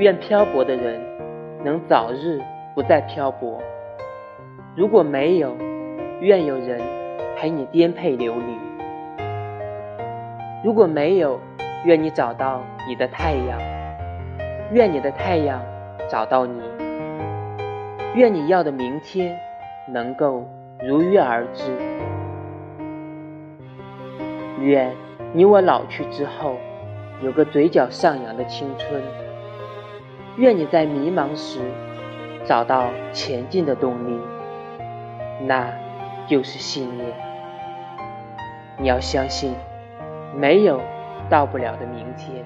愿漂泊的人能早日不再漂泊；如果没有，愿有人陪你颠沛流离；如果没有，愿你找到你的太阳；愿你的太阳找到你；愿你要的明天能够如约而至；愿你我老去之后有个嘴角上扬的青春。愿你在迷茫时找到前进的动力，那就是信念。你要相信，没有到不了的明天。